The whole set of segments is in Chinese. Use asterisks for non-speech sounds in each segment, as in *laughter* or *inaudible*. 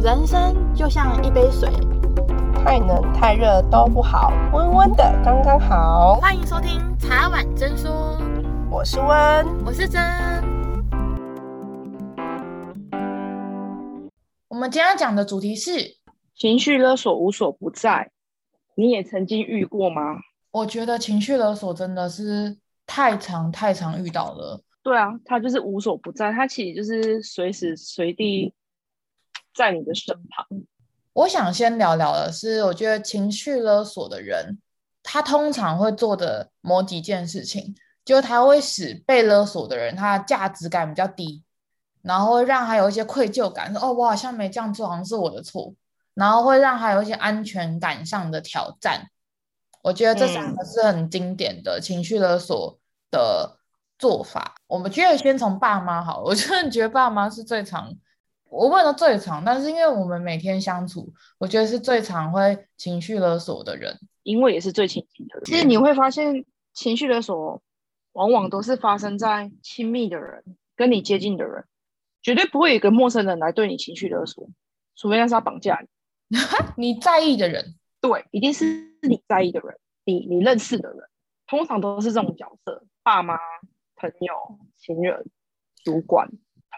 人生就像一杯水，太冷太热都不好，温温的刚刚好。欢迎收听茶碗真说，我是温，我是真。我们今天要讲的主题是情绪勒索无所不在，你也曾经遇过吗？我觉得情绪勒索真的是太常太常遇到了。对啊，他就是无所不在，他其实就是随时随地。在你的身旁，我想先聊聊的是，我觉得情绪勒索的人，他通常会做的某几件事情，就他会使被勒索的人他的价值感比较低，然后会让他有一些愧疚感，说哦，我好像没这样做，好像是我的错，然后会让他有一些安全感上的挑战。我觉得这三个是很经典的情绪勒索的做法。嗯、我们觉得先从爸妈好，我真的觉得爸妈是最常。我问的最常，但是因为我们每天相处，我觉得是最常会情绪勒索的人，因为也是最亲近的人。其实你会发现，情绪勒索往往都是发生在亲密的人，跟你接近的人，绝对不会有一个陌生人来对你情绪勒索，除非那是他绑架你，*laughs* 你在意的人，对，一定是你在意的人，你你认识的人，通常都是这种角色：爸妈、朋友、情人、主管。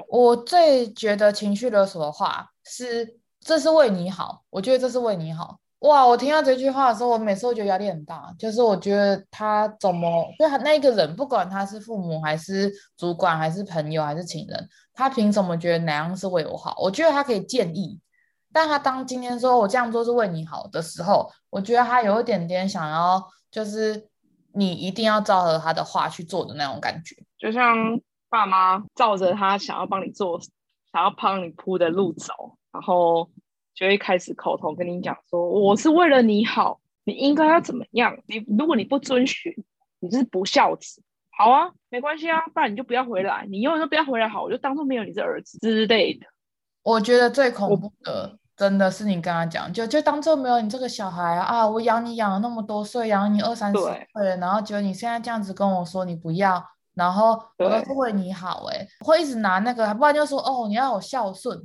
我最觉得情绪勒索的话是，这是为你好。我觉得这是为你好。哇，我听到这句话的时候，我每次都觉得压力很大。就是我觉得他怎么，就他那个人，不管他是父母还是主管还是朋友还是情人，他凭什么觉得哪样是为我好？我觉得他可以建议，但他当今天说我这样做是为你好的时候，我觉得他有一点点想要，就是你一定要照着他的话去做的那种感觉，就像。爸妈照着他想要帮你做、想要帮你铺的路走，然后就会开始口头跟你讲说：“我是为了你好，你应该要怎么样？你如果你不遵循，你就是不孝子。好啊，没关系啊，不然你就不要回来，你永远都不要回来，好，我就当做没有你这儿子之类的。”我觉得最恐怖的，真的是你跟他讲，就就当做没有你这个小孩啊！啊我养你养了那么多岁，养你二三十岁，然后觉得你现在这样子跟我说你不要。然后我都是为你好哎，会一直拿那个，不然就说哦，你要有孝顺，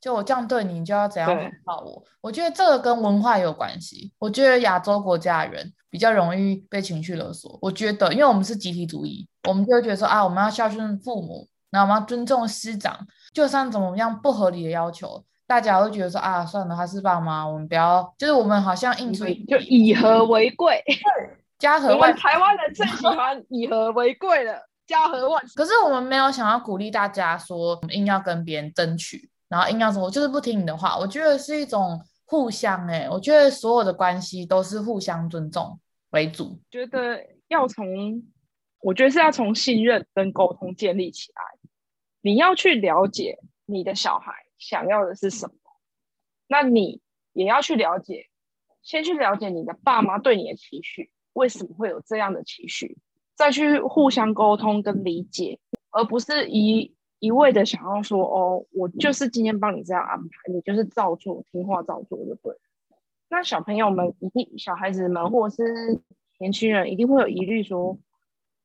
就我这样对你，你就要怎样回报我。我觉得这个跟文化有关系。我觉得亚洲国家的人比较容易被情绪勒索。我觉得，因为我们是集体主义，我们就会觉得说啊，我们要孝顺父母，然后我们要尊重师长，就算怎么样不合理的要求，大家会觉得说啊，算了，他是爸妈，我们不要，就是我们好像应出就以和为贵。*laughs* 家和万，台湾人最喜欢以和为贵了。*laughs* 家和万。可是我们没有想要鼓励大家说硬要跟别人争取，然后硬要说我就是不听你的话。我觉得是一种互相哎、欸，我觉得所有的关系都是互相尊重为主。觉得要从，我觉得是要从信任跟沟通建立起来。你要去了解你的小孩想要的是什么，那你也要去了解，先去了解你的爸妈对你的期许，为什么会有这样的情绪。再去互相沟通跟理解，而不是一一味的想要说哦，我就是今天帮你这样安排，你就是照做，听话照做就对。那小朋友们一定，小孩子们或者是年轻人一定会有疑虑，说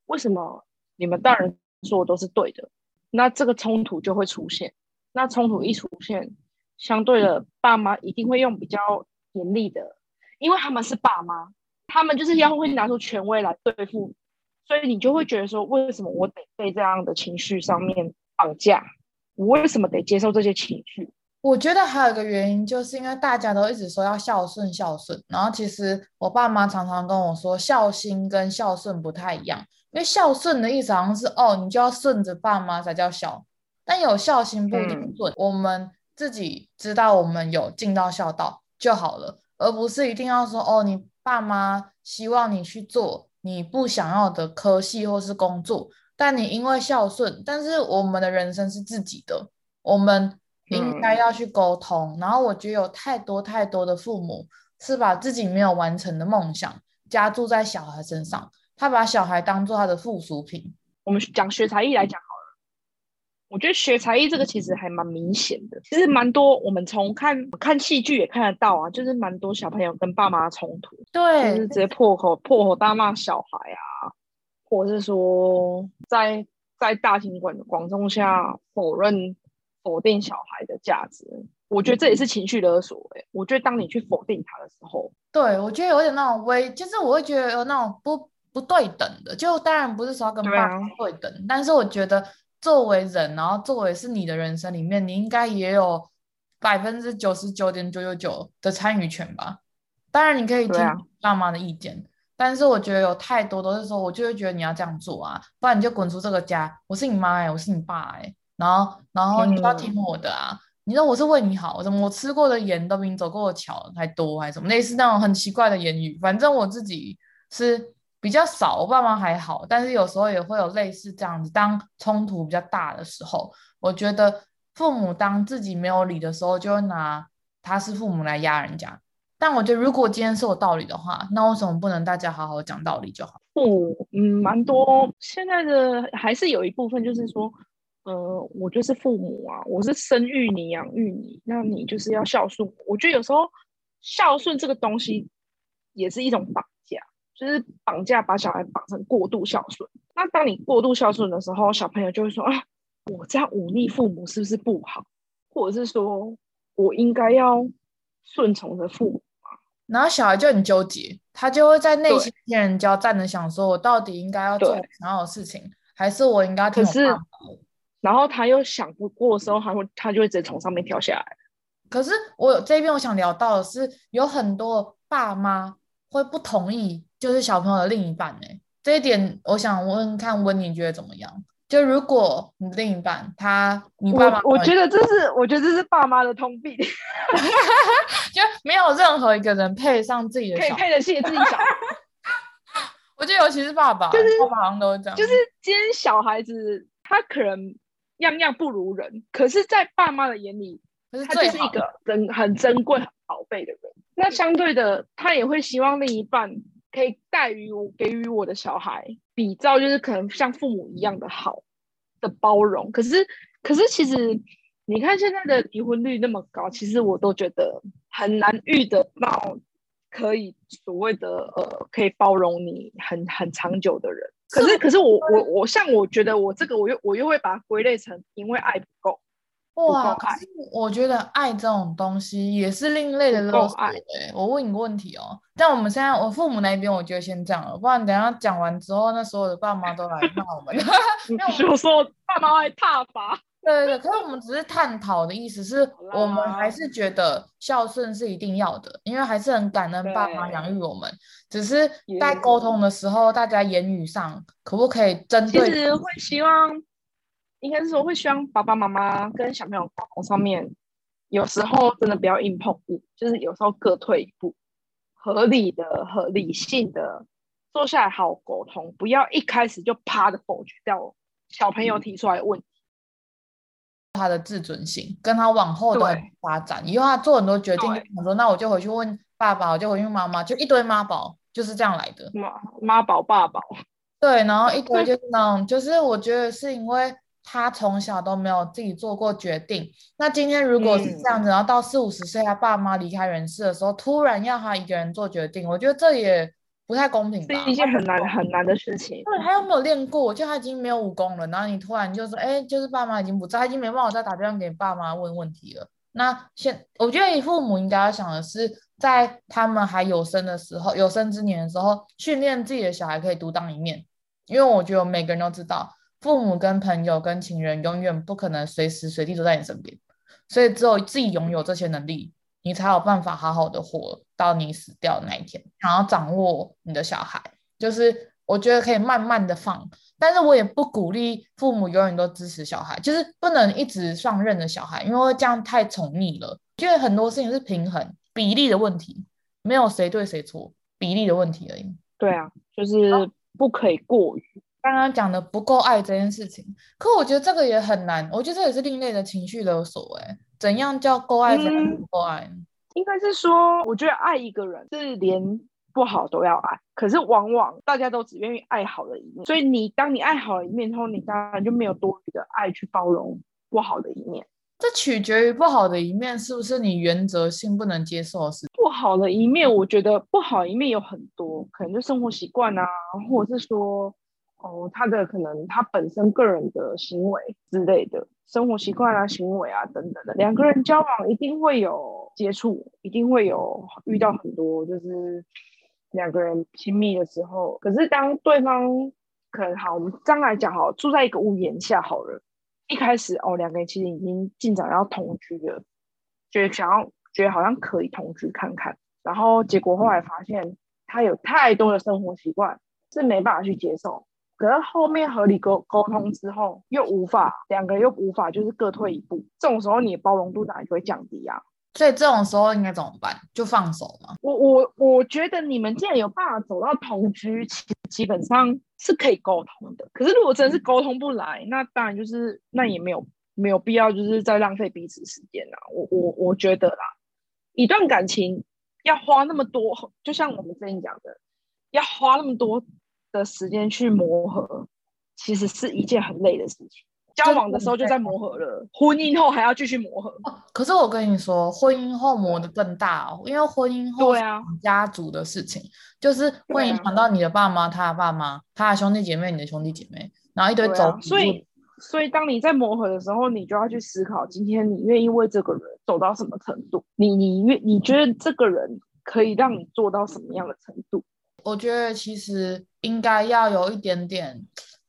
为什么你们大人说的都是对的？那这个冲突就会出现。那冲突一出现，相对的爸妈一定会用比较严厉的，因为他们是爸妈，他们就是要会拿出权威来对付。所以你就会觉得说，为什么我得被这样的情绪上面绑架？我为什么得接受这些情绪？我觉得还有一个原因，就是因为大家都一直说要孝顺孝顺，然后其实我爸妈常常跟我说，孝心跟孝顺不太一样。因为孝顺的意思好像是哦，你就要顺着爸妈才叫孝，但有孝心不一定顺。嗯、我们自己知道我们有尽到孝道就好了，而不是一定要说哦，你爸妈希望你去做。你不想要的科系或是工作，但你因为孝顺，但是我们的人生是自己的，我们应该要去沟通。嗯、然后我觉得有太多太多的父母是把自己没有完成的梦想加注在小孩身上，他把小孩当做他的附属品。我们讲学才艺来讲。我觉得学才艺这个其实还蛮明显的，其实蛮多我们从看看戏剧也看得到啊，就是蛮多小朋友跟爸妈冲突，对，就是直接破口破口大骂小孩啊，或者是说在在大庭广广众下否认否定小孩的价值，我觉得这也是情绪勒索、欸。哎，我觉得当你去否定他的时候，对我觉得有点那种微，就是我会觉得有那种不不对等的。就当然不是说要跟爸妈对等，对啊、但是我觉得作为人，然后作为是你的人生里面，你应该也有百分之九十九点九九九的参与权吧。当然你可以听爸妈的意见，啊、但是我觉得有太多都是说，我就会觉得你要这样做啊，不然你就滚出这个家。我是你妈哎、欸，我是你爸哎、欸，然后然后你都要听我的啊。嗯你说我是为你好，怎么我吃过的盐都比你走过的桥还多，还是什么类似那种很奇怪的言语？反正我自己是比较少，我爸妈还好，但是有时候也会有类似这样子。当冲突比较大的时候，我觉得父母当自己没有理的时候，就会拿他是父母来压人家。但我觉得如果今天是有道理的话，那为什么不能大家好好讲道理就好？父嗯，蛮多现在的还是有一部分就是说。呃，我就是父母啊，我是生育你、养育你，那你就是要孝顺。我觉得有时候孝顺这个东西也是一种绑，就是绑架把小孩绑成过度孝顺。那当你过度孝顺的时候，小朋友就会说啊，我这样忤逆父母是不是不好？或者是说我应该要顺从着父母吗？然后小孩就很纠结，他就会在内心天人交战的想说，我到底应该要做哪样的事情，还是我应该听我爸爸？然后他又想不过的时候，他会他就会直接从上面跳下来。可是我这边我想聊到的是，有很多爸妈会不同意，就是小朋友的另一半呢。这一点我想问看温妮觉得怎么样？就如果你的另一半他你爸妈，我觉得这是我觉得这是爸妈的通病 *laughs* *laughs* 就没有任何一个人配上自己的可以配得起自己小孩。*laughs* 我觉得尤其是爸爸，就是爸爸好像都是这样，就是今天小孩子他可能。样样不如人，可是，在爸妈的眼里，他就是一个珍很珍贵、很宝贝的人。那相对的，他也会希望另一半可以带予我、给予我的小孩，比照就是可能像父母一样的好的包容。可是，可是其实你看现在的离婚率那么高，其实我都觉得很难遇得到可以所谓的呃，可以包容你很很长久的人。可是，可是我我我像我觉得我这个我又我又会把它归类成因为爱不够。哇，可是我觉得爱这种东西也是另类的勒索。哎，我问你个问题哦，但我们现在我父母那边，我觉得先这样了，不然等下讲完之后，那所有的爸妈都来骂我们。*laughs* *laughs* 有时候爸妈会踏伐。对对对，可是我们只是探讨的意思是，我们还是觉得孝顺是一定要的，因为还是很感恩爸妈养育我们。只是在沟通的时候，大家言语上可不可以针对？其实会希望，应该是说会希望爸爸妈妈跟小朋友沟通上面，有时候真的不要硬碰硬，就是有时候各退一步，合理的、合理性的坐下来好好沟通，不要一开始就啪的否决掉小朋友提出来的问题。他的自尊心跟他往后的发展，对以后他做很多决定，我说那我就回去问爸爸，我就回去问妈妈，就一堆妈宝就是这样来的。妈妈宝爸宝，对，然后一堆就是那种，就是我觉得是因为他从小都没有自己做过决定。那今天如果是这样子，嗯、然后到四五十岁，他爸妈离开人世的时候，突然要他一个人做决定，我觉得这也。不太公平，是一件很难很难的事情。对，他又没有练过，就他已经没有武功了，然后你突然就说，哎，就是爸妈已经不在，他已经没办法再打电话给爸妈问问题了。那现我觉得你父母应该要想的是，在他们还有生的时候，有生之年的时候，训练自己的小孩可以独当一面。因为我觉得每个人都知道，父母跟朋友跟情人永远不可能随时随地都在你身边，所以只有自己拥有这些能力。你才有办法好好的活到你死掉的那一天。想要掌握你的小孩，就是我觉得可以慢慢的放，但是我也不鼓励父母永远都支持小孩，就是不能一直放任的小孩，因为这样太宠溺了。因为很多事情是平衡比例的问题，没有谁对谁错，比例的问题而已。对啊，就是不可以过于。刚刚讲的不够爱这件事情，可我觉得这个也很难，我觉得这也是另类的情绪勒索。哎，怎样叫够爱，怎样不够爱？嗯，应该是说，我觉得爱一个人是连不好都要爱，可是往往大家都只愿意爱好的一面，所以你当你爱好的一面之后，你当然就没有多余的爱去包容不好的一面。这取决于不好的一面是不是你原则性不能接受的事？不好的一面，我觉得不好一面有很多，可能就生活习惯啊，或者是说。哦，他的可能他本身个人的行为之类的生活习惯啊、行为啊等等的，两个人交往一定会有接触，一定会有遇到很多，就是两个人亲密的时候。可是当对方可能好，我们这样来讲好，住在一个屋檐下好了，一开始哦，两个人其实已经进展要同居了，觉得想要觉得好像可以同居看看，然后结果后来发现他有太多的生活习惯是没办法去接受。可是后面合理沟沟通之后，又无法两个人又无法就是各退一步，这种时候你的包容度当然就会降低啊。所以这种时候应该怎么办？就放手吗？我我我觉得你们既然有办法走到同居，其实基本上是可以沟通的。可是如果真的是沟通不来，那当然就是那也没有没有必要就是再浪费彼此时间啦。我我我觉得啦，一段感情要花那么多，就像我们之前讲的，要花那么多。的时间去磨合，其实是一件很累的事情。交往的时候就在磨合了，婚姻后还要继续磨合。可是我跟你说，婚姻后磨得更大哦，因为婚姻后对啊，家族的事情，就是会影响到你的爸妈、他的爸妈、他的兄弟姐妹、你的兄弟姐妹，然后一堆走。所以，所以当你在磨合的时候，你就要去思考，今天你愿意为这个人走到什么程度？你你愿你觉得这个人可以让你做到什么样的程度？我觉得其实应该要有一点点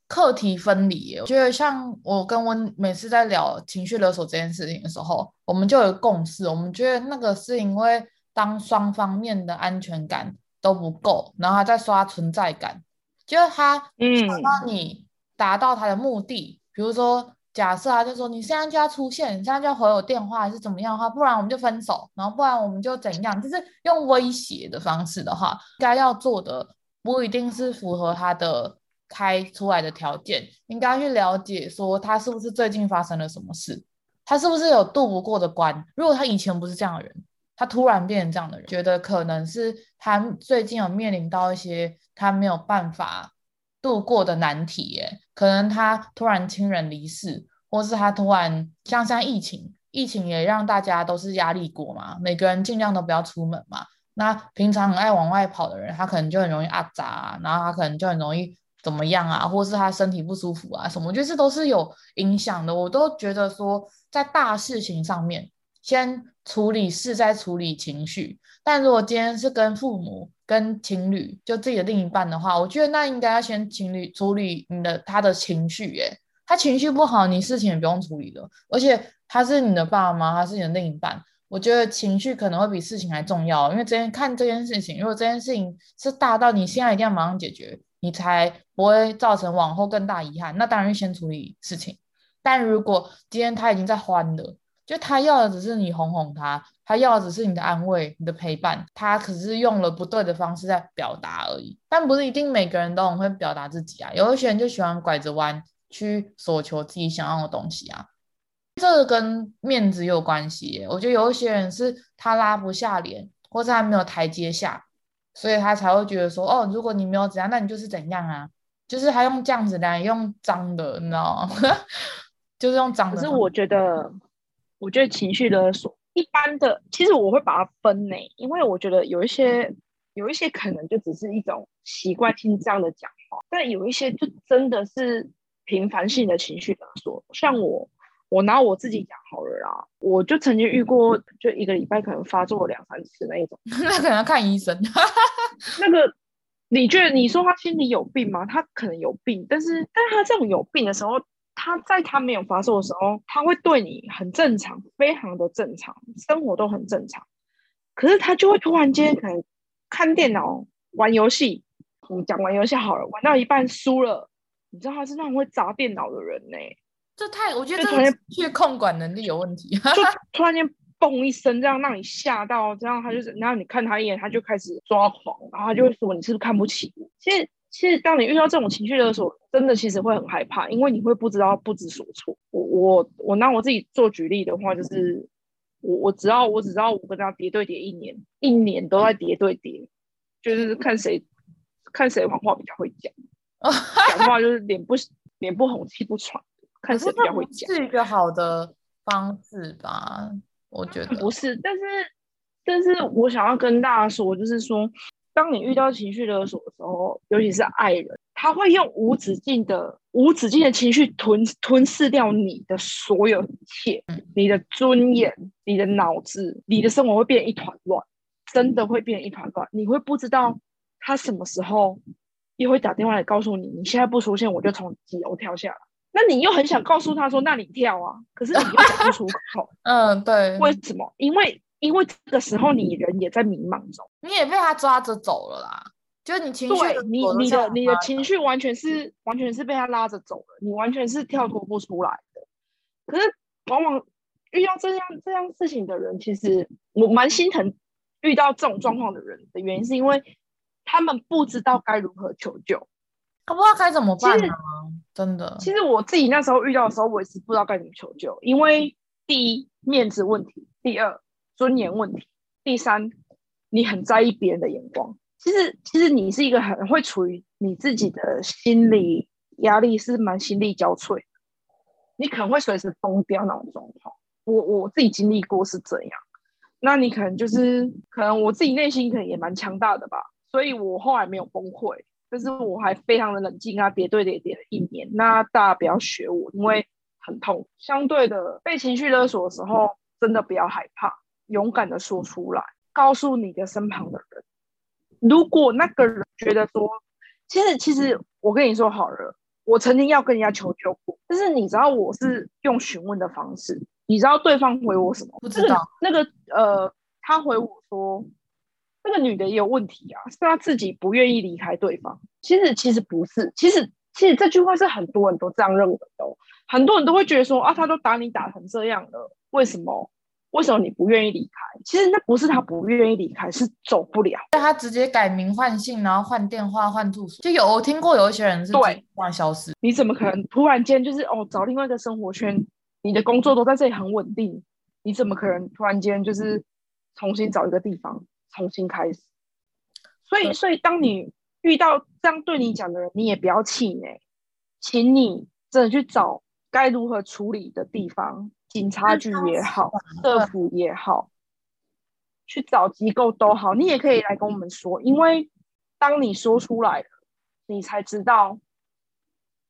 课题分离。我觉得像我跟温每次在聊情绪勒索这件事情的时候，我们就有共识。我们觉得那个是因为当双方面的安全感都不够，然后他在刷存在感，就是他想让你达到他的目的，嗯、比如说。假设啊，就说你现在就要出现，你现在就要回我电话，还是怎么样的话，不然我们就分手，然后不然我们就怎样，就是用威胁的方式的话，该要做的不一定是符合他的开出来的条件，应该去了解说他是不是最近发生了什么事，他是不是有渡不过的关。如果他以前不是这样的人，他突然变成这样的人，觉得可能是他最近有面临到一些他没有办法。度过的难题，耶，可能他突然亲人离世，或是他突然像像疫情，疫情也让大家都是压力过嘛，每个人尽量都不要出门嘛。那平常很爱往外跑的人，他可能就很容易阿杂啊，然后他可能就很容易怎么样啊，或是他身体不舒服啊什么，就是都是有影响的。我都觉得说，在大事情上面，先处理事，再处理情绪。但如果今天是跟父母，跟情侣就自己的另一半的话，我觉得那应该要先情侣处理你的他的情绪，诶，他情绪不好，你事情也不用处理了。而且他是你的爸妈，他是你的另一半，我觉得情绪可能会比事情还重要。因为这件看这件事情，如果这件事情是大到你现在一定要马上解决，你才不会造成往后更大遗憾，那当然先处理事情。但如果今天他已经在欢了。就他要的只是你哄哄他，他要的只是你的安慰、你的陪伴，他可是用了不对的方式在表达而已。但不是一定每个人都很会表达自己啊，有一些人就喜欢拐着弯去索求自己想要的东西啊。这个跟面子有关系耶。我觉得有一些人是他拉不下脸，或是他没有台阶下，所以他才会觉得说，哦，如果你没有怎样，那你就是怎样啊？就是他用这样子来用脏的，你知道吗？*laughs* 就是用脏的。可是我觉得。我觉得情绪勒索一般的，其实我会把它分类，因为我觉得有一些有一些可能就只是一种习惯性这样的讲话，但有一些就真的是频繁性的情绪勒索。像我，我拿我自己讲好了啦，我就曾经遇过，就一个礼拜可能发作两三次那一种，*laughs* 那可能要看医生。*laughs* 那个你觉得你说他心里有病吗？他可能有病，但是但是他这种有病的时候。他在他没有发作的时候，他会对你很正常，非常的正常，生活都很正常。可是他就会突然间可能看电脑、玩游戏，我们讲玩游戏好了，玩到一半输了，你知道他是那种会砸电脑的人呢、欸。这太，我觉得这去控管能力有问题。就 *laughs* 突然间嘣一声，这样让你吓到，这样他就是，然后你看他一眼，他就开始抓狂，然后他就会说你是不是看不起我？其实。其实，当你遇到这种情绪的时候，真的其实会很害怕，因为你会不知道不知所措。我我我拿我自己做举例的话，就是我我只要我只知道我跟他叠对叠一年，一年都在叠对叠，就是看谁看谁谎话比较会讲，讲话就是脸不脸不红气不喘，看谁比较会讲，是一个好的方式吧？我觉得不是，但是但是我想要跟大家说，就是说。当你遇到情绪勒索的时候，尤其是爱人，他会用无止境的、无止境的情绪吞吞噬掉你的所有一切，你的尊严、你的脑子、你的生活会变一团乱，真的会变一团乱。你会不知道他什么时候又会打电话来告诉你，你现在不出现，我就从几楼跳下来。那你又很想告诉他说，那你跳啊，可是你又讲不出口。嗯，对。为什么？因为。因为这个时候你人也在迷茫中，你也被他抓着走了啦。就是你情绪，对你你的你的情绪完全是完全是被他拉着走了，你完全是跳脱不出来的。可是往往遇到这样这样事情的人，其实我蛮心疼遇到这种状况的人的原因，是因为他们不知道该如何求救，他不知道该怎么办呢？真的。其实我自己那时候遇到的时候，我也是不知道该怎么求救，因为第一面子问题，第二。尊严问题。第三，你很在意别人的眼光。其实，其实你是一个很会处于你自己的心理压力，是蛮心力交瘁。你可能会随时崩掉那种状况。我我自己经历过是这样。那你可能就是，可能我自己内心可能也蛮强大的吧。所以我后来没有崩溃，但是我还非常的冷静啊，叠对叠叠了一年。那大家不要学我，因为很痛。相对的，被情绪勒索的时候，真的不要害怕。勇敢的说出来，告诉你的身旁的人。如果那个人觉得说，其实其实我跟你说好了，我曾经要跟人家求救过，但是你知道我是用询问的方式，你知道对方回我什么？不知道。那个呃，他回我说，那个女的也有问题啊，是她自己不愿意离开对方。其实其实不是，其实其实这句话是很多人都这样认为的，很多人都会觉得说啊，他都打你打成这样了，为什么？为什么你不愿意离开？其实那不是他不愿意离开，是走不了。他直接改名换姓，然后换电话、换住所。就有我听过有一些人是突然消失。你怎么可能突然间就是哦找另外一个生活圈？你的工作都在这里很稳定，你怎么可能突然间就是重新找一个地方重新开始？所以，所以当你遇到这样对你讲的人，你也不要气馁，请你真的去找该如何处理的地方。警察局也好，政府也好，去找机构都好，你也可以来跟我们说，因为当你说出来了，你才知道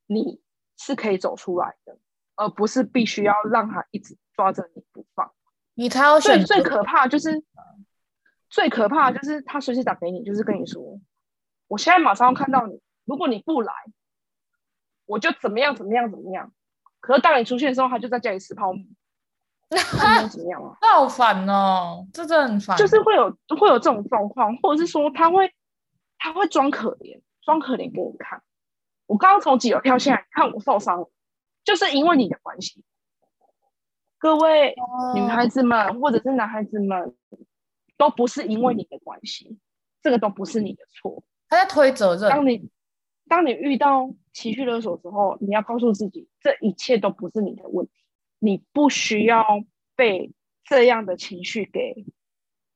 你是可以走出来的，而不是必须要让他一直抓着你不放。你才要最。最可怕就是，最可怕就是他随时打给你，就是跟你说，我现在马上要看到你，如果你不来，我就怎么样怎么样怎么样。可是当你出现的时候，他就在家里吃泡面，那怎么样啊？那 *laughs* 好烦哦，这真的很烦。就是会有会有这种状况，或者是说他会他会装可怜，装可怜给你看。我刚刚从几楼跳下来，看我受伤了，就是因为你的关系。各位女孩子们或者是男孩子们，都不是因为你的关系，这个都不是你的错。他在推责任。当你当你遇到情绪勒索之后，你要告诉自己，这一切都不是你的问题，你不需要被这样的情绪给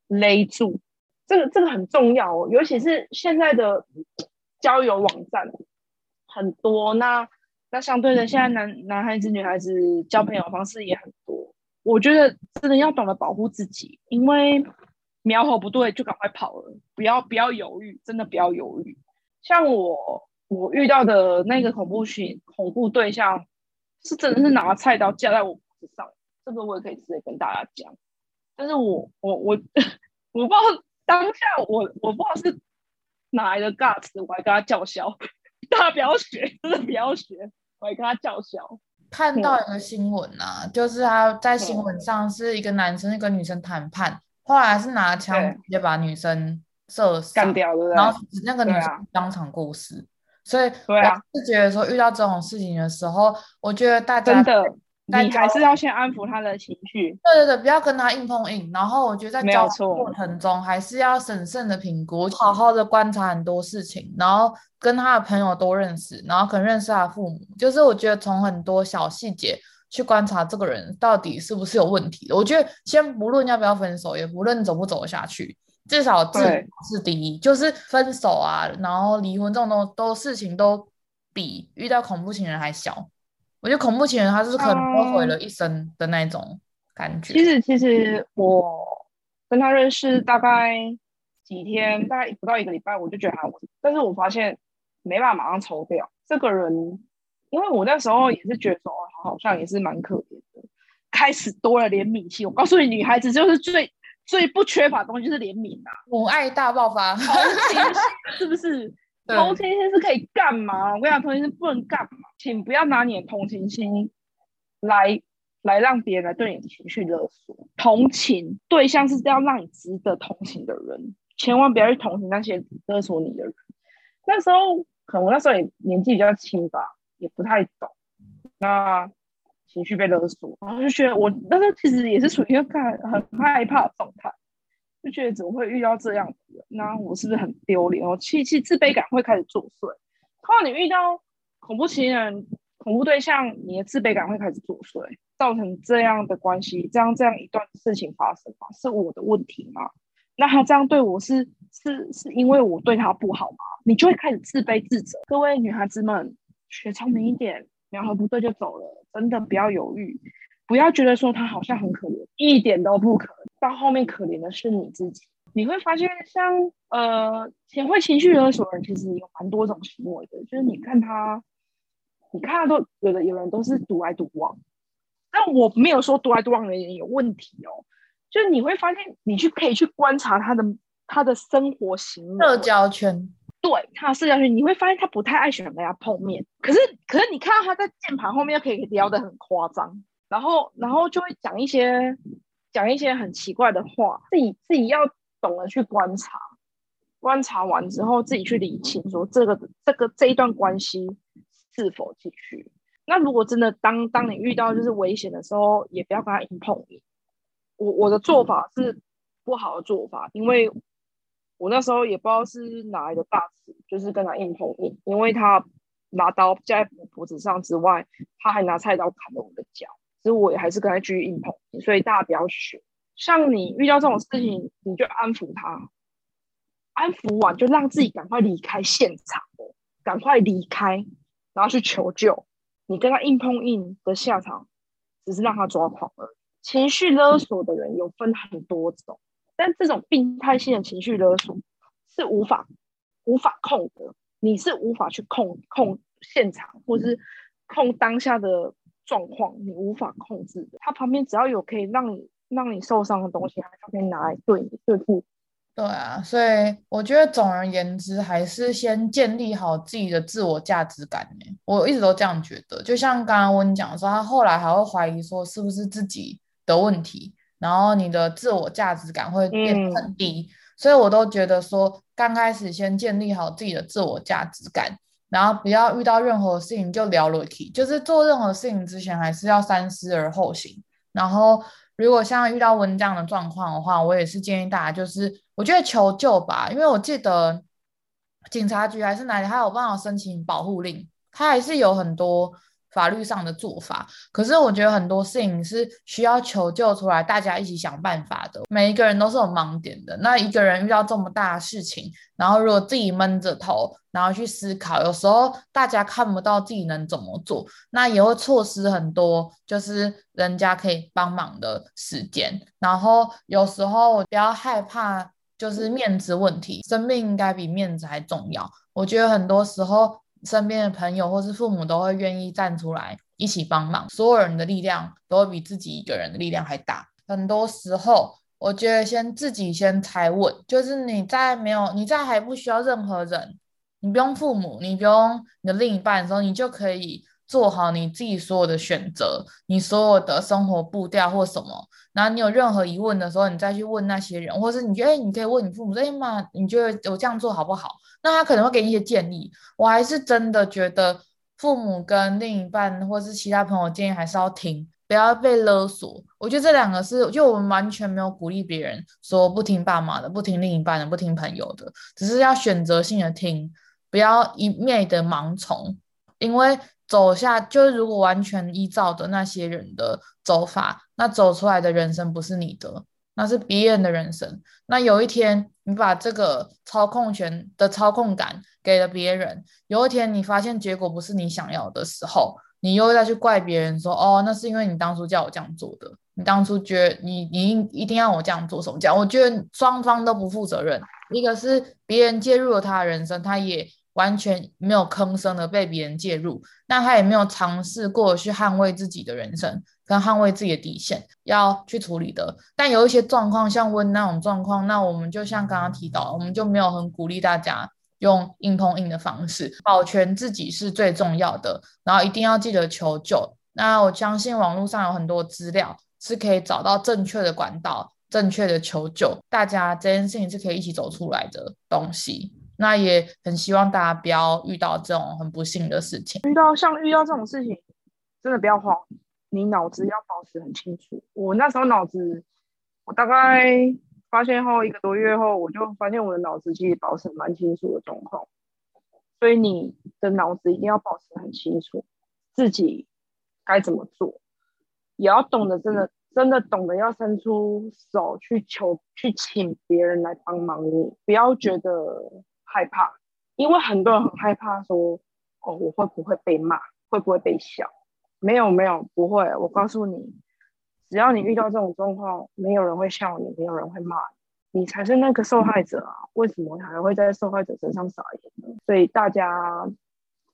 勒住。这个这个很重要哦，尤其是现在的交友网站很多，那那相对的，现在男男孩子、女孩子交朋友方式也很多。我觉得真的要懂得保护自己，因为苗头不对就赶快跑了，不要不要犹豫，真的不要犹豫。像我。我遇到的那个恐怖群恐怖对象，是真的是拿菜刀架在我脖子上，这个我也可以直接跟大家讲。但是我我我 *laughs* 我不知道当下我我不知道是哪来的 guts，我还跟他叫嚣，*laughs* 大家不要学，真的不要学，我还跟他叫嚣。看到一个新闻啊，就是他在新闻上是一个男生跟女生谈判，后来是拿枪直接把女生射死干掉了，然后那个女生当场过世。所以，我是觉得说，遇到这种事情的时候，啊、我觉得大家真的，你还是要先安抚他的情绪。对对对，不要跟他硬碰硬。然后，我觉得在交往过程中，还是要审慎的评估，好好的观察很多事情，然后跟他的朋友多认识，然后可能认识他父母。就是我觉得从很多小细节去观察这个人到底是不是有问题的。我觉得先不论要不要分手，也不论走不走下去。至少这是第一，就是分手啊，然后离婚这种都都事情都比遇到恐怖情人还小。我觉得恐怖情人他是可能会毁了一生的那种感觉。其实其实我跟他认识大概几天，大概不到一个礼拜，我就觉得他。但是我发现没办法马上抽掉这个人，因为我那时候也是觉得说，好像也是蛮可怜的，开始多了怜悯心。我告诉你，女孩子就是最最不缺乏的东西就是怜悯啊，母爱大爆发，同情心是不是？*laughs* 同情心是可以干嘛？我跟你讲，同情心不能干嘛，请不要拿你的同情心来。来让别人来对你的情绪勒索，同情对象是要让你值得同情的人，千万不要去同情那些勒索你的人。那时候可能我那时候也年纪比较轻吧，也不太懂，那情绪被勒索，然后就觉得我那时候其实也是处于一个很害怕的状态，就觉得怎么会遇到这样子的，那我是不是很丢脸？哦，其实自卑感会开始作祟。然后你遇到恐怖情人、恐怖对象，你的自卑感会开始作祟。造成这样的关系，这样这样一段事情发生吗？是我的问题吗？那他这样对我是是是因为我对他不好吗？你就会开始自卑自责。各位女孩子们，学聪明一点，苗头不对就走了，真的不要犹豫，不要觉得说他好像很可怜，一点都不可怜。到后面可怜的是你自己。你会发现像，像呃，前会情绪勒索的人，其实有蛮多种行为的，就是你看他，你看他都有的有人都是独来独往。但我没有说独来独往的人有问题哦，就是你会发现，你去可以去观察他的他的生活行为，社交圈，对他的社交圈，你会发现他不太爱喜欢跟人家碰面。可是，可是你看到他在键盘后面又可以聊得很夸张，然后，然后就会讲一些讲一些很奇怪的话，自己自己要懂得去观察，观察完之后自己去理清，说这个这个这一段关系是否继续。那如果真的当当你遇到就是危险的时候，也不要跟他硬碰硬。我我的做法是不好的做法，因为我那时候也不知道是哪来的大志，就是跟他硬碰硬，因为他拿刀架在我脖子上之外，他还拿菜刀砍了我的脚，所以我也还是跟他继续硬碰硬。所以大家不要学，像你遇到这种事情，你就安抚他，安抚完就让自己赶快离开现场，赶快离开，然后去求救。你跟他硬碰硬的下场，只是让他抓狂了。情绪勒索的人有分很多种，但这种病态性的情绪勒索是无法无法控的，你是无法去控控现场或是控当下的状况，你无法控制的。他旁边只要有可以让你让你受伤的东西，他就可以拿来对你对付。对啊，所以我觉得总而言之，还是先建立好自己的自我价值感。我一直都这样觉得。就像刚刚我跟你讲的说，他后来还会怀疑说是不是自己的问题，然后你的自我价值感会变得很低。嗯。所以我都觉得说，刚开始先建立好自己的自我价值感，然后不要遇到任何事情就聊了起，就是做任何事情之前还是要三思而后行。然后如果像遇到温这样的状况的话，我也是建议大家就是。我觉得求救吧，因为我记得警察局还是哪里，他有办法申请保护令，他还是有很多法律上的做法。可是我觉得很多事情是需要求救出来，大家一起想办法的。每一个人都是有盲点的，那一个人遇到这么大的事情，然后如果自己闷着头，然后去思考，有时候大家看不到自己能怎么做，那也会错失很多就是人家可以帮忙的时间。然后有时候我比较害怕。就是面子问题，生命应该比面子还重要。我觉得很多时候，身边的朋友或是父母都会愿意站出来一起帮忙，所有人的力量都会比自己一个人的力量还大。很多时候，我觉得先自己先踩稳，就是你在没有，你在还不需要任何人，你不用父母，你不用你的另一半的时候，你就可以。做好你自己所有的选择，你所有的生活步调或什么，然后你有任何疑问的时候，你再去问那些人，或是你觉得，哎，你可以问你父母，哎妈，你觉得我这样做好不好？那他可能会给你一些建议。我还是真的觉得父母跟另一半或是其他朋友建议还是要听，不要被勒索。我觉得这两个是，就我们完全没有鼓励别人说不听爸妈的，不听另一半的，不听朋友的，只是要选择性的听，不要一昧的盲从，因为。走下就是，如果完全依照的那些人的走法，那走出来的人生不是你的，那是别人的人生。那有一天你把这个操控权的操控感给了别人，有一天你发现结果不是你想要的时候，你又再去怪别人说，哦，那是因为你当初叫我这样做的，你当初觉得你你一定要我这样做什么讲？我觉得双方都不负责任。一个是别人介入了他的人生，他也完全没有吭声的被别人介入，那他也没有尝试过去捍卫自己的人生跟捍卫自己的底线要去处理的。但有一些状况，像温那种状况，那我们就像刚刚提到，我们就没有很鼓励大家用硬碰硬的方式，保全自己是最重要的，然后一定要记得求救。那我相信网络上有很多资料是可以找到正确的管道。正确的求救，大家这件事情是可以一起走出来的东西。那也很希望大家不要遇到这种很不幸的事情。遇到像遇到这种事情，真的不要慌，你脑子要保持很清楚。我那时候脑子，我大概发现后一个多月后，我就发现我的脑子其实保持蛮清楚的状况。所以你的脑子一定要保持很清楚，自己该怎么做，也要懂得真的。真的懂得要伸出手去求、去请别人来帮忙你，不要觉得害怕，因为很多人很害怕说：“哦，我会不会被骂？会不会被笑？”没有，没有，不会。我告诉你，只要你遇到这种状况，没有人会笑你，没有人会骂你，你才是那个受害者啊！为什么还会在受害者身上撒盐呢？所以大家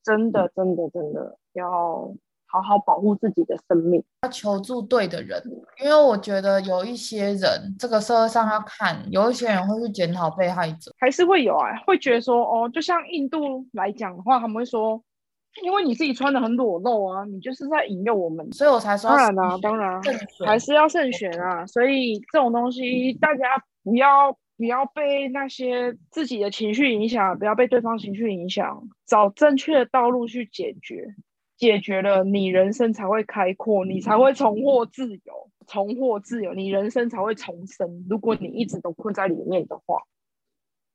真的、真的、真的要。好好保护自己的生命，要求助对的人，因为我觉得有一些人，这个社会上要看，有一些人会去检讨被害者，还是会有啊，会觉得说，哦，就像印度来讲的话，他们会说，因为你自己穿的很裸露啊，你就是在引诱我们，所以我才说，当然啊，当然还是要慎选啊，所以这种东西大家不要不要被那些自己的情绪影响，不要被对方情绪影响，找正确的道路去解决。解决了，你人生才会开阔，你才会重获自由，重获自由，你人生才会重生。如果你一直都困在里面的话，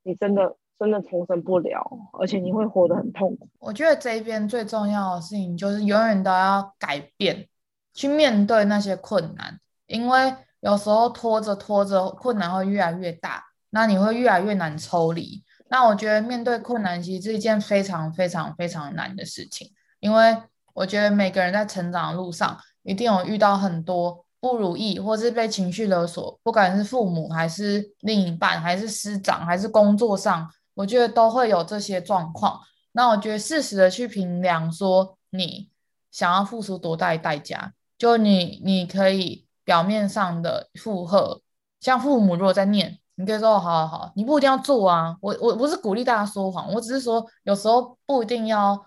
你真的真的重生不了，而且你会活得很痛苦。我觉得这边最重要的事情就是永远都要改变，去面对那些困难，因为有时候拖着拖着，困难会越来越大，那你会越来越难抽离。那我觉得面对困难其实是一件非常非常非常难的事情，因为。我觉得每个人在成长的路上，一定有遇到很多不如意，或是被情绪勒索，不管是父母，还是另一半，还是师长，还是工作上，我觉得都会有这些状况。那我觉得适时的去评量，说你想要付出多大的代价，就你你可以表面上的附和，像父母如果在念，你可以说好好好，你不一定要做啊。我我不是鼓励大家说谎，我只是说有时候不一定要。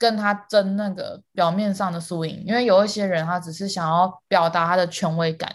跟他争那个表面上的输赢，因为有一些人他只是想要表达他的权威感，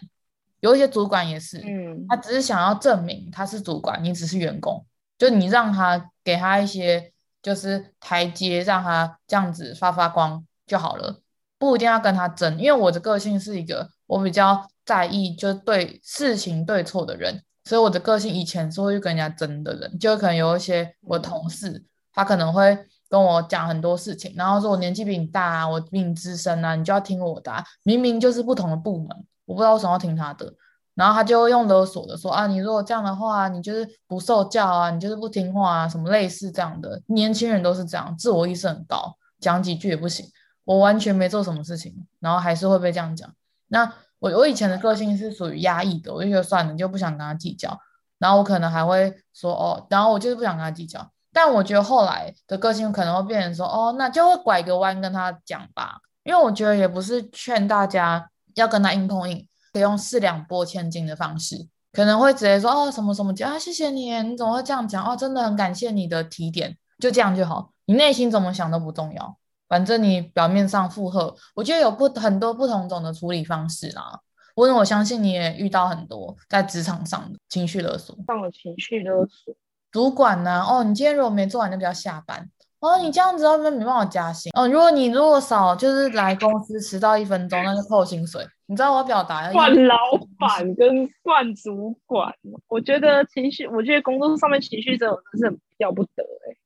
有一些主管也是，嗯，他只是想要证明他是主管，你只是员工，就你让他给他一些就是台阶，让他这样子发发光就好了，不一定要跟他争。因为我的个性是一个我比较在意就对事情对错的人，所以我的个性以前是会去跟人家争的人，就可能有一些我同事他可能会。跟我讲很多事情，然后说我年纪比你大啊，我比你资深啊，你就要听我的。明明就是不同的部门，我不知道为什么要听他的。然后他就用勒索的说啊，你如果这样的话，你就是不受教啊，你就是不听话啊，什么类似这样的。年轻人都是这样，自我意识很高，讲几句也不行。我完全没做什么事情，然后还是会被这样讲。那我我以前的个性是属于压抑的，我就觉得算了，就不想跟他计较。然后我可能还会说哦，然后我就是不想跟他计较。但我觉得后来的个性可能会变成说，哦，那就会拐个弯跟他讲吧，因为我觉得也不是劝大家要跟他硬碰硬，可以用四两拨千斤的方式，可能会直接说，哦，什么什么讲啊，谢谢你，你怎么会这样讲？哦，真的很感谢你的提点，就这样就好，你内心怎么想都不重要，反正你表面上附和，我觉得有不很多不同种的处理方式啦。我我相信你也遇到很多在职场上的情绪勒索，上了情绪勒索。主管呢？哦，你今天如果没做完，就不要下班。哦，你这样子后面没办法加薪。哦，如果你如果少就是来公司迟到一分钟，那就扣薪水。你知道我要表达？换老板跟换主管，我觉得情绪，我觉得工作上面情绪这种真是很要不得哎、欸，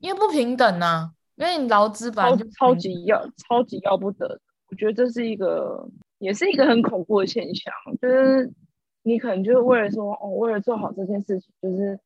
因为不平等呐、啊，因为你劳资本就超级要超级要不得。我觉得这是一个，也是一个很恐怖的现象，就是你可能就是为了说，哦，为了做好这件事情，就是。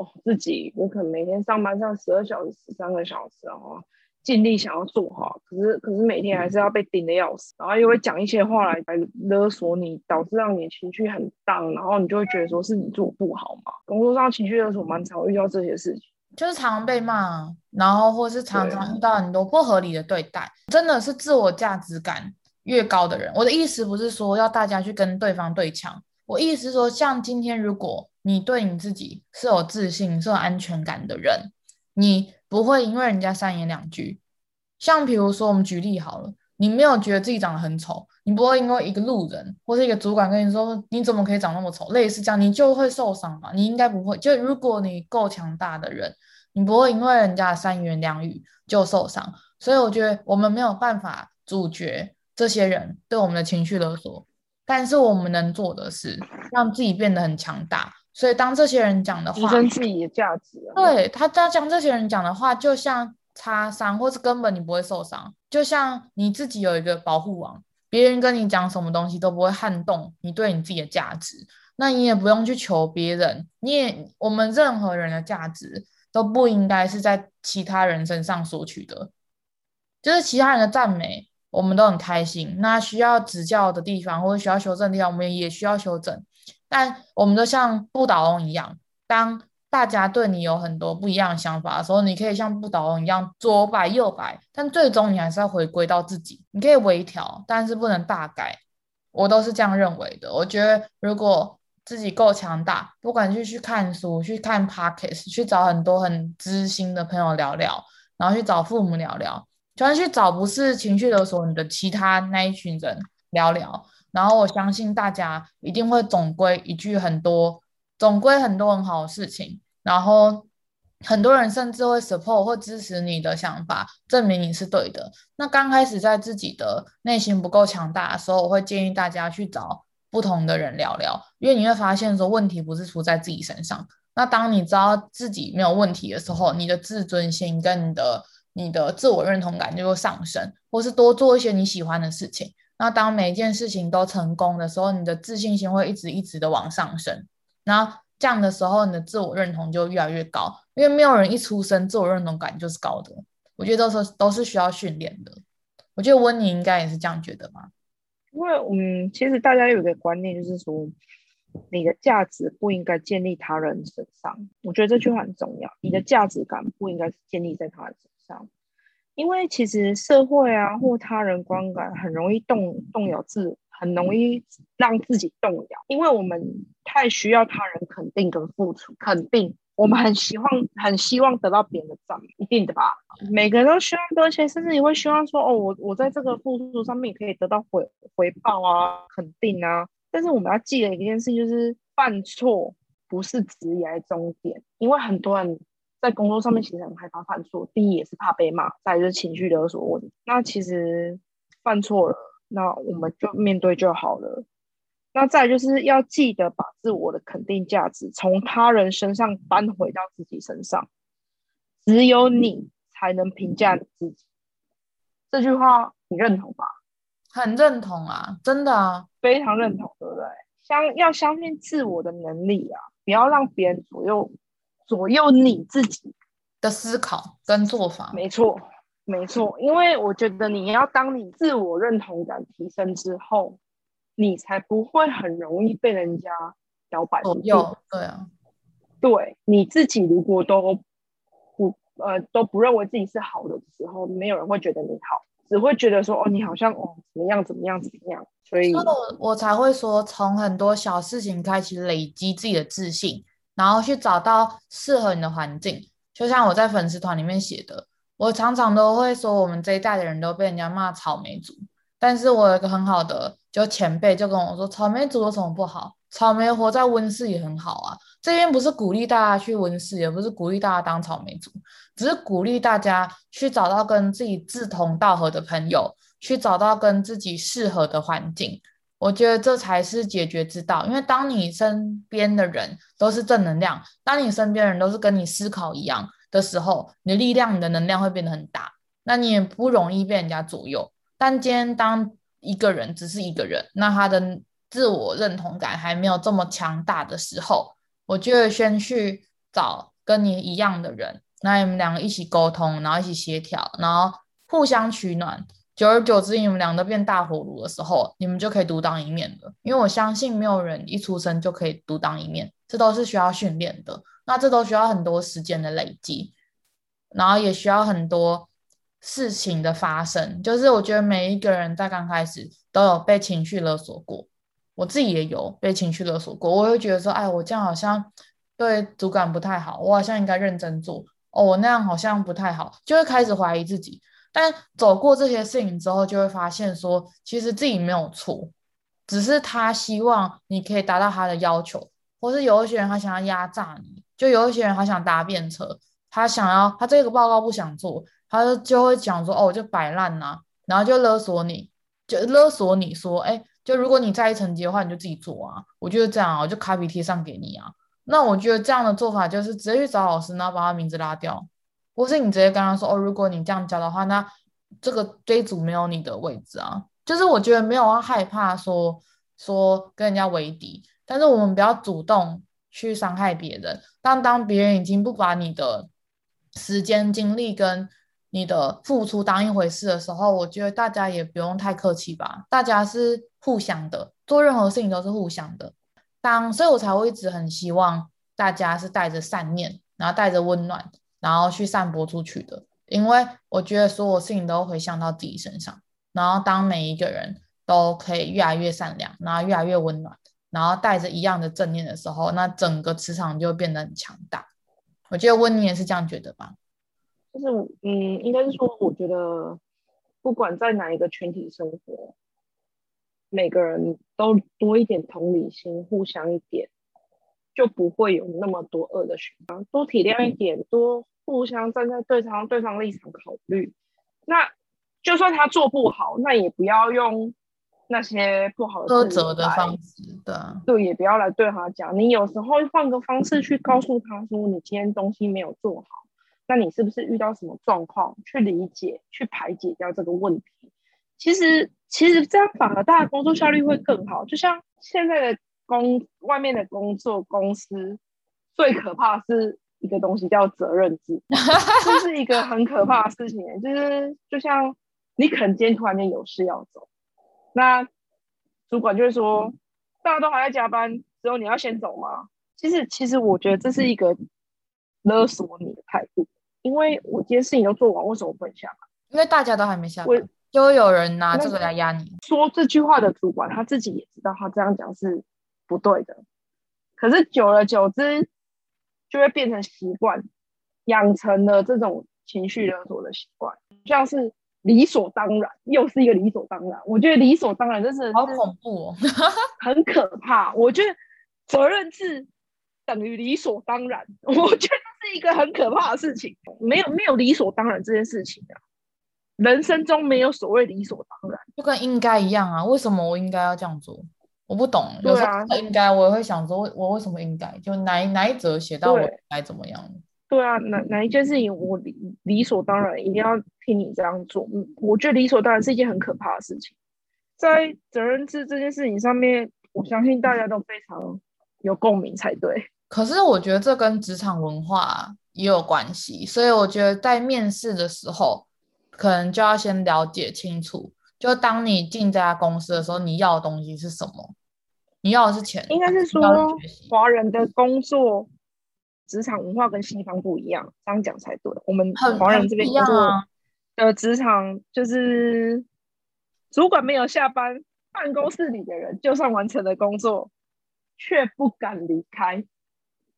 哦，自己我可能每天上班上十二小时、十三个小时，然后尽力想要做好，可是可是每天还是要被盯的要死，然后又会讲一些话来来勒索你，导致让你情绪很荡，然后你就会觉得说是你做不好嘛。工作上情绪勒索蛮常遇到这些事情，就是常常被骂，然后或是常常遇到很多不合理的对待，真的是自我价值感越高的人。我的意思不是说要大家去跟对方对呛，我意思是说，像今天如果你对你自己是有自信、是有安全感的人，你。不会因为人家三言两句，像比如说我们举例好了，你没有觉得自己长得很丑，你不会因为一个路人或是一个主管跟你说你怎么可以长那么丑，类似这样，你就会受伤嘛？你应该不会。就如果你够强大的人，你不会因为人家三言两语就受伤。所以我觉得我们没有办法阻绝这些人对我们的情绪勒索，但是我们能做的是让自己变得很强大。所以，当这些人讲的话，提升自己的价值啊。对，他，他讲这些人讲的话，就像擦伤，或是根本你不会受伤，就像你自己有一个保护网，别人跟你讲什么东西都不会撼动你对你自己的价值。那你也不用去求别人，你也我们任何人的价值都不应该是在其他人身上索取的，就是其他人的赞美，我们都很开心。那需要指教的地方或者需要修正的地方，我们也需要修正。但我们都像不倒翁一样，当大家对你有很多不一样的想法的时候，你可以像不倒翁一样左摆右摆，但最终你还是要回归到自己。你可以微调，但是不能大改。我都是这样认为的。我觉得如果自己够强大，不管是去看书、去看 Podcast、去找很多很知心的朋友聊聊，然后去找父母聊聊，就算去找不是情绪勒索你的其他那一群人聊聊。然后我相信大家一定会总归一句很多，总归很多很好的事情。然后很多人甚至会 support 或支持你的想法，证明你是对的。那刚开始在自己的内心不够强大的时候，我会建议大家去找不同的人聊聊，因为你会发现说问题不是出在自己身上。那当你知道自己没有问题的时候，你的自尊心跟你的你的自我认同感就会上升，或是多做一些你喜欢的事情。那当每一件事情都成功的时候，你的自信心会一直一直的往上升。然后这样的时候，你的自我认同就越来越高。因为没有人一出生自我认同感就是高的，我觉得都是都是需要训练的。我觉得温妮应该也是这样觉得吧？因为嗯，其实大家有一个观念就是说，你的价值不应该建立他人身上。我觉得这句话很重要，你的价值感不应该是建立在他人身上。因为其实社会啊，或他人观感很容易动动摇自，很容易让自己动摇。因为我们太需要他人肯定跟付出，肯定我们很希望很希望得到别人的赞美，一定的吧？每个人都希望得钱，甚至你会希望说，哦，我我在这个付出上面可以得到回回报啊，肯定啊。但是我们要记得一件事，就是犯错不是职业终点，因为很多人。在工作上面其实很害怕犯错，第一也是怕被骂，再就是情绪勒索问题。那其实犯错了，那我们就面对就好了。那再就是要记得把自我的肯定价值从他人身上搬回到自己身上，只有你才能评价你自己。这句话你认同吧？很认同啊，真的啊，非常认同，对不对？相要相信自我的能力啊，不要让别人左右。左右你自己的思考跟做法，没错，没错。因为我觉得你要当你自我认同感提升之后，你才不会很容易被人家摇摆不定。对啊，对，你自己如果都不呃都不认为自己是好的时候，没有人会觉得你好，只会觉得说哦，你好像哦怎么样怎么样怎么样。所以，我我才会说，从很多小事情开始累积自己的自信。然后去找到适合你的环境，就像我在粉丝团里面写的，我常常都会说，我们这一代的人都被人家骂草莓族，但是我有一个很好的就前辈就跟我说，草莓族有什么不好？草莓活在温室也很好啊。这边不是鼓励大家去温室，也不是鼓励大家当草莓族，只是鼓励大家去找到跟自己志同道合的朋友，去找到跟自己适合的环境。我觉得这才是解决之道，因为当你身边的人都是正能量，当你身边的人都是跟你思考一样的时候，你的力量、你的能量会变得很大，那你也不容易被人家左右。但今天当一个人只是一个人，那他的自我认同感还没有这么强大的时候，我就会先去找跟你一样的人，那你们两个一起沟通，然后一起协调，然后互相取暖。久而久之，你们两个变大火炉的时候，你们就可以独当一面了。因为我相信没有人一出生就可以独当一面，这都是需要训练的。那这都需要很多时间的累积，然后也需要很多事情的发生。就是我觉得每一个人在刚开始都有被情绪勒索过，我自己也有被情绪勒索过。我会觉得说，哎，我这样好像对主管不太好，我好像应该认真做。哦，我那样好像不太好，就会开始怀疑自己。但走过这些事情之后，就会发现说，其实自己没有错，只是他希望你可以达到他的要求，或是有一些人他想要压榨你，就有一些人他想搭便车，他想要他这个报告不想做，他就就会讲说，哦，我就摆烂呐，然后就勒索你，就勒索你说，哎，就如果你在意成绩的话，你就自己做啊，我就是这样啊，我就卡笔贴上给你啊。那我觉得这样的做法就是直接去找老师，然后把他名字拉掉。或是你直接跟他说哦，如果你这样教的话，那这个这一组没有你的位置啊。就是我觉得没有要害怕说说跟人家为敌，但是我们不要主动去伤害别人。当当别人已经不把你的时间、精力跟你的付出当一回事的时候，我觉得大家也不用太客气吧。大家是互相的，做任何事情都是互相的。当所以，我才会一直很希望大家是带着善念，然后带着温暖。然后去散播出去的，因为我觉得所有事情都会回到自己身上。然后当每一个人都可以越来越善良，然后越来越温暖，然后带着一样的正念的时候，那整个磁场就变得很强大。我觉得温妮也是这样觉得吧？就是嗯，应该是说，我觉得不管在哪一个群体生活，每个人都多一点同理心，互相一点。就不会有那么多恶的循环，多体谅一点，多互相站在对方对方立场考虑。那就算他做不好，那也不要用那些不好的苛责的方式，对对，也不要来对他讲。你有时候换个方式去告诉他说，你今天东西没有做好，那你是不是遇到什么状况？去理解，去排解掉这个问题。其实，其实这样反而大家工作效率会更好。就像现在的。工外面的工作公司最可怕的是一个东西叫责任制，*laughs* 这是一个很可怕的事情。就是就像你可能今天突然间有事要走，那主管就会说大家都还在加班，只有你要先走吗？其实其实我觉得这是一个勒索你的态度，因为我今天事情都做完，为什么不能下班？因为大家都还没下班，就会有人拿这个来压你。说这句话的主管他自己也知道，他这样讲是。不对的，可是久而久之就会变成习惯，养成了这种情绪勒索的习惯，像是理所当然，又是一个理所当然。我觉得理所当然真是好恐怖哦，很可怕。我觉得责任制等于理所当然，我觉得这是一个很可怕的事情。没有没有理所当然这件事情啊，人生中没有所谓理所当然，就跟应该一样啊。为什么我应该要这样做？我不懂，有时候应该我也会想说，我为什么应该？就哪一哪一则写到我该怎么样？对啊，哪哪一件事情我理理所当然一定要听你这样做？嗯，我觉得理所当然是一件很可怕的事情。在责任制这件事情上面，我相信大家都非常有共鸣才对。可是我觉得这跟职场文化也有关系，所以我觉得在面试的时候，可能就要先了解清楚，就当你进这家公司的时候，你要的东西是什么？你要的是钱，应该是说华人的工作职场文化跟西方不一样，这样讲才对。我们华人这边工作的职场就是主管没有下班，办公室里的人就算完成了工作，却不敢离开。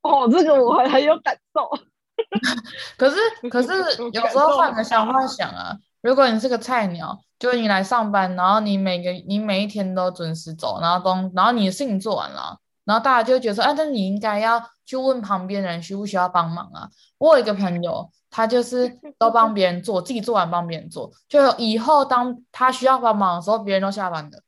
哦，这个我很很有感受。*laughs* 可是可是 *laughs* 有时候换个想法想啊，如果你是个菜鸟。就你来上班，然后你每个你每一天都准时走，然后东然后你的事情做完了，然后大家就觉得说，哎、啊，那你应该要去问旁边人需不需要帮忙啊。我有一个朋友，他就是都帮别人做，自己做完帮别人做，就以后当他需要帮忙的时候，别人都下班的，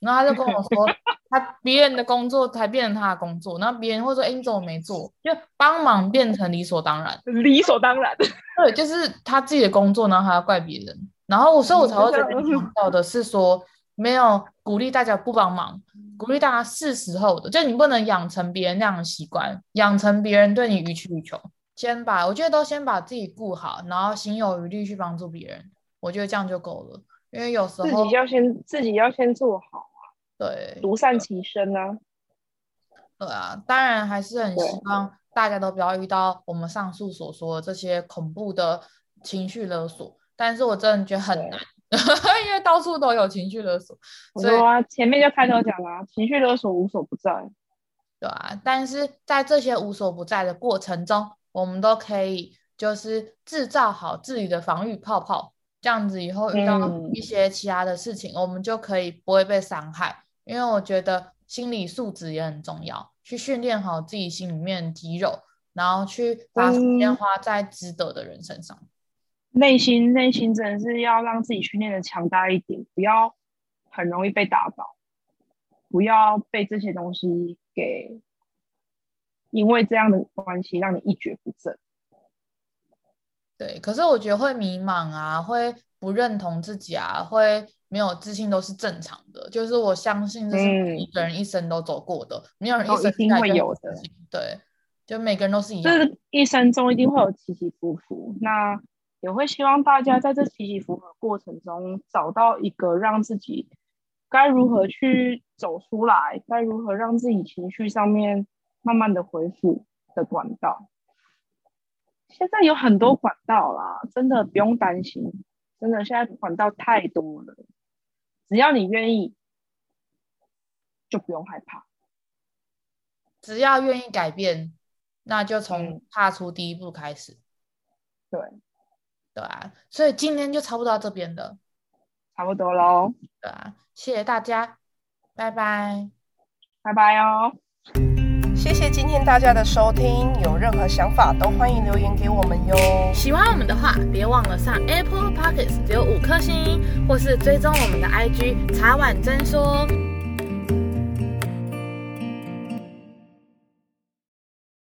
然后他就跟我说，他别人的工作才变成他的工作，然后别人会说，哎，你怎么没做？就帮忙变成理所当然，*laughs* 理所当然，*laughs* 对，就是他自己的工作，然后还要怪别人。然后，所以我才会强调的是说，没有鼓励大家不帮忙，鼓励大家是时候的，就你不能养成别人那样的习惯，养成别人对你予取予求。先把，我觉得都先把自己顾好，然后心有余力去帮助别人，我觉得这样就够了。因为有时候自己要先自己要先做好啊，对，独善其身啊。对啊，当然还是很希望大家都不要遇到我们上述所说的这些恐怖的情绪勒索，但是我真的觉得很难，*laughs* 因为到处都有情绪勒索。所以啊，前面就开头讲了，情绪勒索无所不在。对啊，但是在这些无所不在的过程中，我们都可以就是制造好自己的防御泡泡。这样子以后遇到一些其他的事情，嗯、我们就可以不会被伤害。因为我觉得心理素质也很重要，去训练好自己心里面的肌肉，然后去把时间花在值得的人身上。嗯、内心内心真的是要让自己训练的强大一点，不要很容易被打倒，不要被这些东西给因为这样的关系让你一蹶不振。对，可是我觉得会迷茫啊，会不认同自己啊，会没有自信都是正常的。就是我相信这是每一个人一生都走过的，嗯、没有人一生一定会有的。对，就每个人都是一样，就是一生中一定会有起起伏伏。那也会希望大家在这起起伏伏的过程中，找到一个让自己该如何去走出来，该如何让自己情绪上面慢慢的恢复的管道。现在有很多管道啦，真的不用担心。真的，现在管道太多了，只要你愿意，就不用害怕。只要愿意改变，那就从踏出第一步开始。对，对啊，所以今天就差不多到这边了，差不多喽。对啊，谢谢大家，拜拜，拜拜哦。谢谢今天大家的收听，有任何想法都欢迎留言给我们哟。喜欢我们的话，别忘了上 Apple Podcast 留五颗星，或是追踪我们的 IG 茶碗真说。